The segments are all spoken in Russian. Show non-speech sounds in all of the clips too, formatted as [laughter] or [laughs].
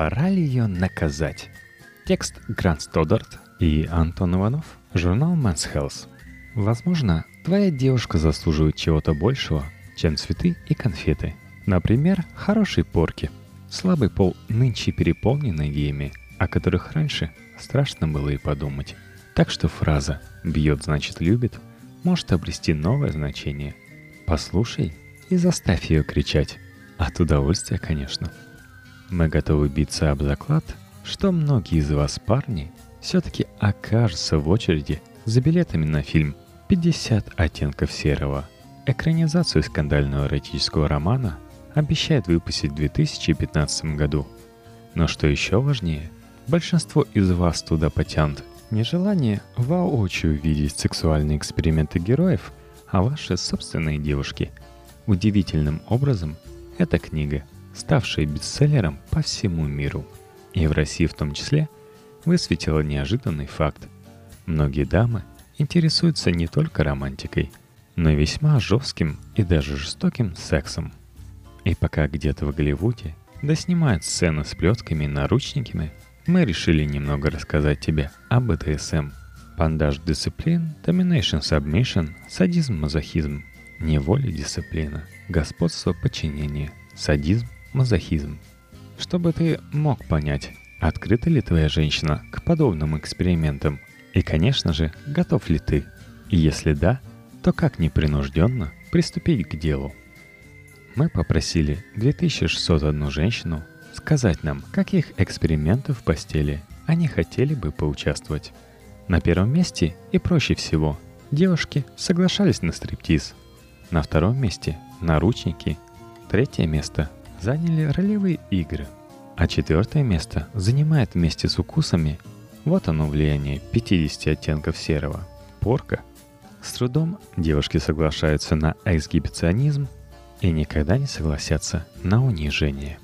пора ли ее наказать? Текст Грант Стодарт и Антон Иванов, журнал Men's Health. Возможно, твоя девушка заслуживает чего-то большего, чем цветы и конфеты. Например, хорошей порки. Слабый пол нынче переполнен идеями, о которых раньше страшно было и подумать. Так что фраза «бьет, значит любит» может обрести новое значение. Послушай и заставь ее кричать. От удовольствия, конечно. Мы готовы биться об заклад, что многие из вас, парни, все-таки окажутся в очереди за билетами на фильм «50 оттенков серого». Экранизацию скандального эротического романа обещает выпустить в 2015 году. Но что еще важнее, большинство из вас туда потянут нежелание воочию видеть сексуальные эксперименты героев, а ваши собственные девушки. Удивительным образом, эта книга, ставшая бестселлером по всему миру, и в России в том числе, высветила неожиданный факт. Многие дамы интересуются не только романтикой, но и весьма жестким и даже жестоким сексом. И пока где-то в Голливуде доснимают сцены с плетками и наручниками, мы решили немного рассказать тебе об БДСМ. Пандаж дисциплин, domination submission, садизм, мазохизм, неволя дисциплина, господство подчинение, садизм, мазохизм. Чтобы ты мог понять, открыта ли твоя женщина к подобным экспериментам и, конечно же, готов ли ты? И если да, то как непринужденно приступить к делу? Мы попросили 2601 женщину сказать нам, каких экспериментов в постели они хотели бы поучаствовать. На первом месте и проще всего девушки соглашались на стриптиз. На втором месте – наручники. Третье место заняли ролевые игры. А четвертое место занимает вместе с укусами вот оно влияние 50 оттенков серого. Порка. С трудом девушки соглашаются на эксгибиционизм и никогда не согласятся на унижение.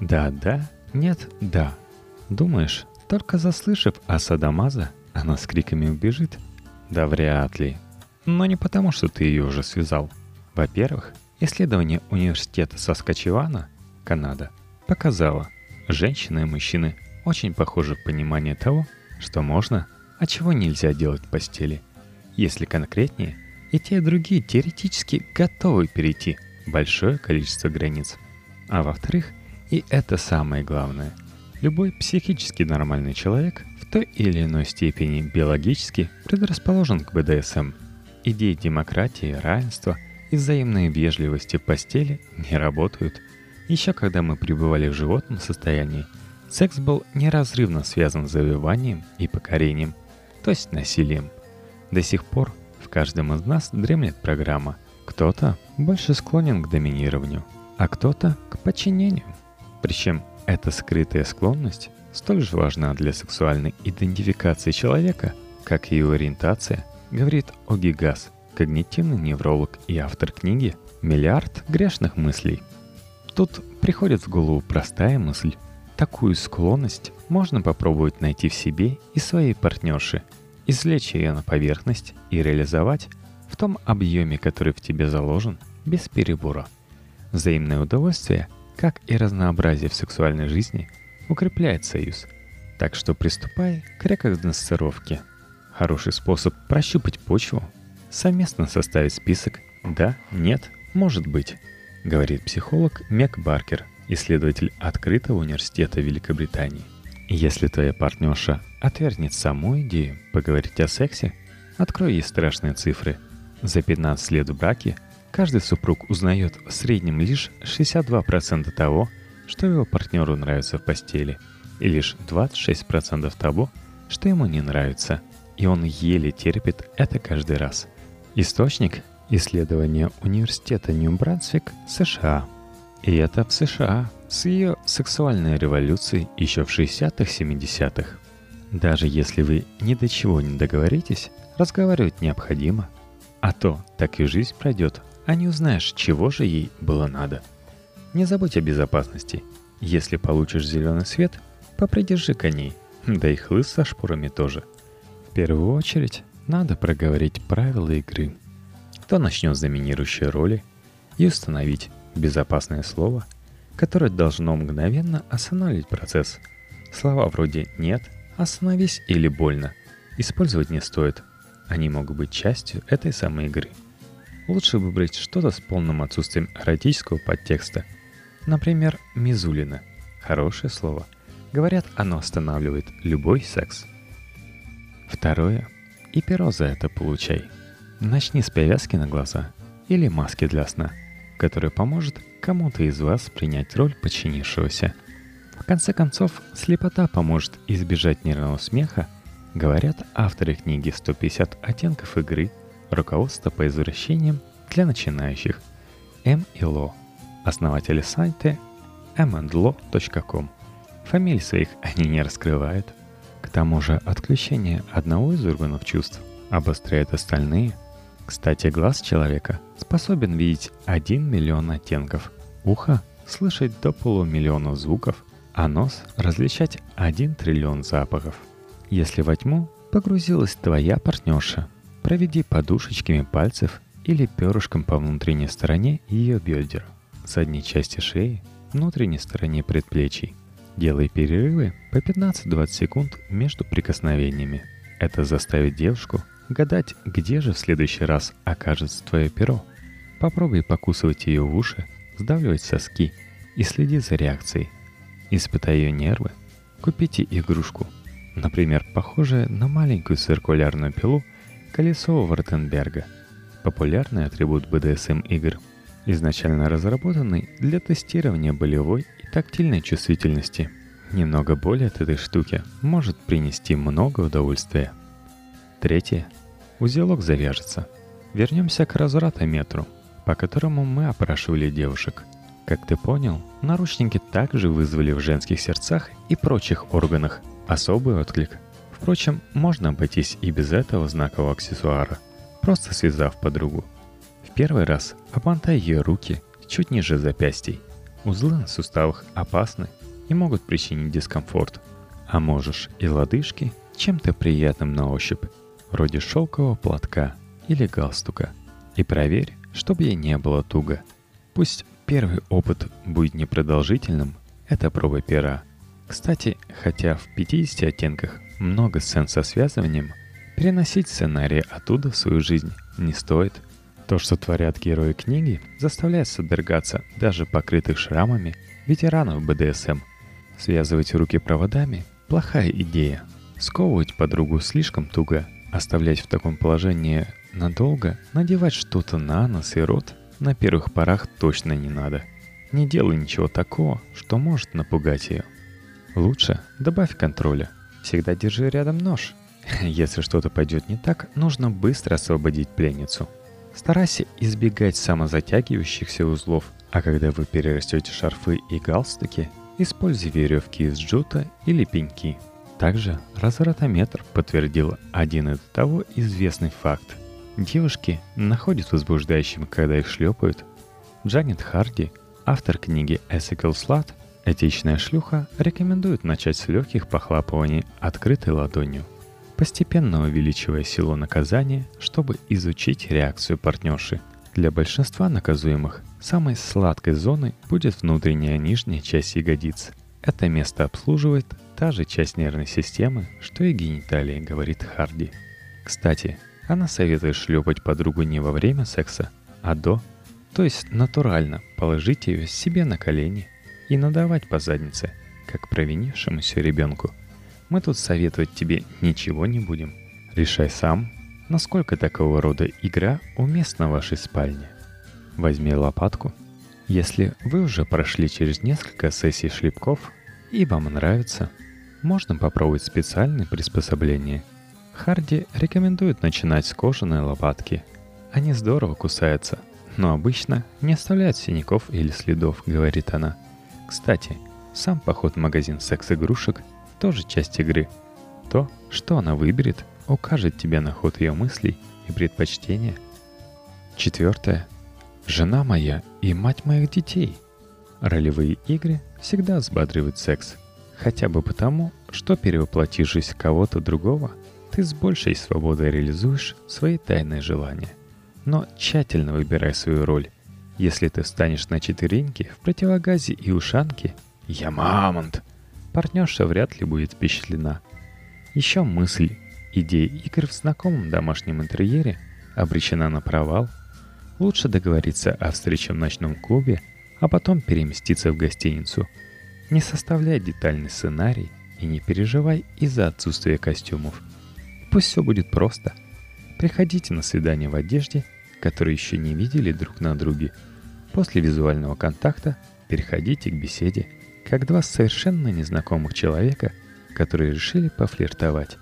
Да-да, нет-да. Думаешь, только заслышав о Садамаза, она с криками убежит? Да вряд ли. Но не потому, что ты ее уже связал. Во-первых, исследование университета Саскачевана, Канада, показало, женщины и мужчины очень похожи в понимании того, что можно, а чего нельзя делать в постели. Если конкретнее, и те, и другие теоретически готовы перейти большое количество границ. А во-вторых, и это самое главное, любой психически нормальный человек в той или иной степени биологически предрасположен к БДСМ. Идеи демократии, равенства и взаимной вежливости в постели не работают. Еще когда мы пребывали в животном состоянии, секс был неразрывно связан с завоеванием и покорением, то есть насилием. До сих пор в каждом из нас дремлет программа. Кто-то больше склонен к доминированию, а кто-то к подчинению. Причем эта скрытая склонность столь же важна для сексуальной идентификации человека, как и его ориентация, говорит Оги Гас, когнитивный невролог и автор книги «Миллиард грешных мыслей». Тут приходит в голову простая мысль. Такую склонность можно попробовать найти в себе и своей партнерше, извлечь ее на поверхность и реализовать в том объеме, который в тебе заложен, без перебора. Взаимное удовольствие, как и разнообразие в сексуальной жизни, укрепляет союз. Так что приступай к рекогносцировке. Хороший способ прощупать почву – совместно составить список «да», «нет», «может быть», говорит психолог Мек Баркер – исследователь открытого университета Великобритании. Если твоя партнерша отвергнет саму идею поговорить о сексе, открой ей страшные цифры. За 15 лет в браке каждый супруг узнает в среднем лишь 62% того, что его партнеру нравится в постели, и лишь 26% того, что ему не нравится, и он еле терпит это каждый раз. Источник – исследование Университета Нью-Брансвик, США – и это в США, с ее сексуальной революцией еще в 60-х-70-х. Даже если вы ни до чего не договоритесь, разговаривать необходимо. А то так и жизнь пройдет, а не узнаешь, чего же ей было надо. Не забудь о безопасности. Если получишь зеленый свет, попридержи коней, да и хлыст со шпорами тоже. В первую очередь, надо проговорить правила игры. Кто начнет с доминирующей роли и установить, безопасное слово, которое должно мгновенно остановить процесс. Слова вроде «нет», «остановись» или «больно» использовать не стоит. Они могут быть частью этой самой игры. Лучше выбрать что-то с полным отсутствием эротического подтекста. Например, «мизулина» – хорошее слово. Говорят, оно останавливает любой секс. Второе. И перо за это получай. Начни с повязки на глаза или маски для сна, которая поможет кому-то из вас принять роль подчинившегося. В конце концов, слепота поможет избежать нервного смеха, говорят авторы книги «150 оттенков игры. Руководство по извращениям для начинающих» М. и Ло, основатели сайта mandlo.com. Фамилий своих они не раскрывают. К тому же отключение одного из органов чувств обостряет остальные – кстати, глаз человека способен видеть 1 миллион оттенков, ухо — слышать до полумиллиона звуков, а нос — различать 1 триллион запахов. Если во тьму погрузилась твоя партнерша, проведи подушечками пальцев или перышком по внутренней стороне ее бедер, задней части шеи, внутренней стороне предплечий. Делай перерывы по 15-20 секунд между прикосновениями. Это заставит девушку гадать, где же в следующий раз окажется твое перо. Попробуй покусывать ее в уши, сдавливать соски и следи за реакцией. Испытай ее нервы. Купите игрушку, например, похожее на маленькую циркулярную пилу колесо Вартенберга, популярный атрибут BDSM игр, изначально разработанный для тестирования болевой тактильной чувствительности. Немного боли от этой штуки может принести много удовольствия – Третье. Узелок завяжется. Вернемся к развратометру, по которому мы опрашивали девушек. Как ты понял, наручники также вызвали в женских сердцах и прочих органах особый отклик. Впрочем, можно обойтись и без этого знакового аксессуара, просто связав подругу. В первый раз обмотай ее руки чуть ниже запястий. Узлы на суставах опасны и могут причинить дискомфорт. А можешь и лодыжки чем-то приятным на ощупь вроде шелкового платка или галстука. И проверь, чтобы ей не было туго. Пусть первый опыт будет непродолжительным, это проба пера. Кстати, хотя в 50 оттенках много сцен со связыванием, переносить сценарии оттуда в свою жизнь не стоит. То, что творят герои книги, заставляет содрогаться даже покрытых шрамами ветеранов БДСМ. Связывать руки проводами – плохая идея. Сковывать подругу слишком туго Оставлять в таком положении надолго, надевать что-то на нос и рот на первых порах точно не надо. Не делай ничего такого, что может напугать ее. Лучше добавь контроля. Всегда держи рядом нож. [laughs] Если что-то пойдет не так, нужно быстро освободить пленницу. Старайся избегать самозатягивающихся узлов, а когда вы перерастете шарфы и галстуки, используй веревки из джута или пеньки – также развратометр подтвердил один и того известный факт. Девушки находят возбуждающим, когда их шлепают. Джанет Харди, автор книги Ethical Slut, этичная шлюха, рекомендует начать с легких похлапываний открытой ладонью, постепенно увеличивая силу наказания, чтобы изучить реакцию партнерши. Для большинства наказуемых самой сладкой зоной будет внутренняя нижняя часть ягодиц. Это место обслуживает Та же часть нервной системы, что и гениталии, говорит Харди. Кстати, она советует шлепать подругу не во время секса, а до, то есть натурально положить ее себе на колени и надавать по заднице, как провинившемуся ребенку. Мы тут советовать тебе ничего не будем. Решай сам, насколько такого рода игра уместна в вашей спальне. Возьми лопатку. Если вы уже прошли через несколько сессий шлепков и вам нравится – можно попробовать специальные приспособления. Харди рекомендует начинать с кожаной лопатки. Они здорово кусаются, но обычно не оставляют синяков или следов, говорит она. Кстати, сам поход в магазин секс-игрушек тоже часть игры. То, что она выберет, укажет тебе на ход ее мыслей и предпочтения. Четвертое. Жена моя и мать моих детей. Ролевые игры всегда взбадривают секс – Хотя бы потому, что перевоплотившись в кого-то другого, ты с большей свободой реализуешь свои тайные желания. Но тщательно выбирай свою роль. Если ты встанешь на четвереньки в противогазе и ушанке «Я мамонт!», партнерша вряд ли будет впечатлена. Еще мысль, идея игр в знакомом домашнем интерьере обречена на провал. Лучше договориться о встрече в ночном клубе, а потом переместиться в гостиницу. Не составляй детальный сценарий и не переживай из-за отсутствия костюмов. Пусть все будет просто. Приходите на свидание в одежде, которые еще не видели друг на друге. После визуального контакта переходите к беседе – как два совершенно незнакомых человека, которые решили пофлиртовать.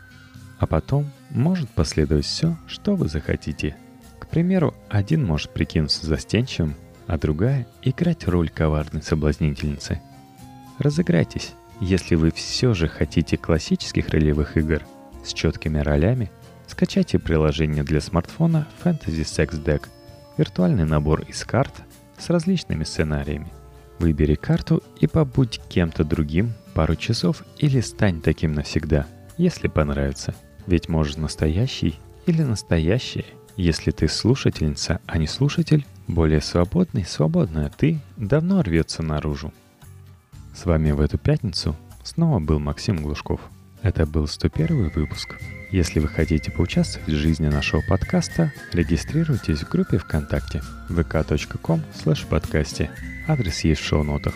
А потом может последовать все, что вы захотите. К примеру, один может прикинуться застенчивым, а другая — играть роль коварной соблазнительницы. Разыграйтесь, если вы все же хотите классических ролевых игр с четкими ролями, скачайте приложение для смартфона Fantasy Sex Deck, виртуальный набор из карт с различными сценариями – Выбери карту и побудь кем-то другим пару часов или стань таким навсегда, если понравится. Ведь может настоящий или настоящее, если ты слушательница, а не слушатель, более свободный, свободная ты, давно рвется наружу. С вами в эту пятницу снова был Максим Глушков. Это был 101 выпуск. Если вы хотите поучаствовать в жизни нашего подкаста, регистрируйтесь в группе ВКонтакте vk.com/подкасте. Адрес есть в шоу-нотах.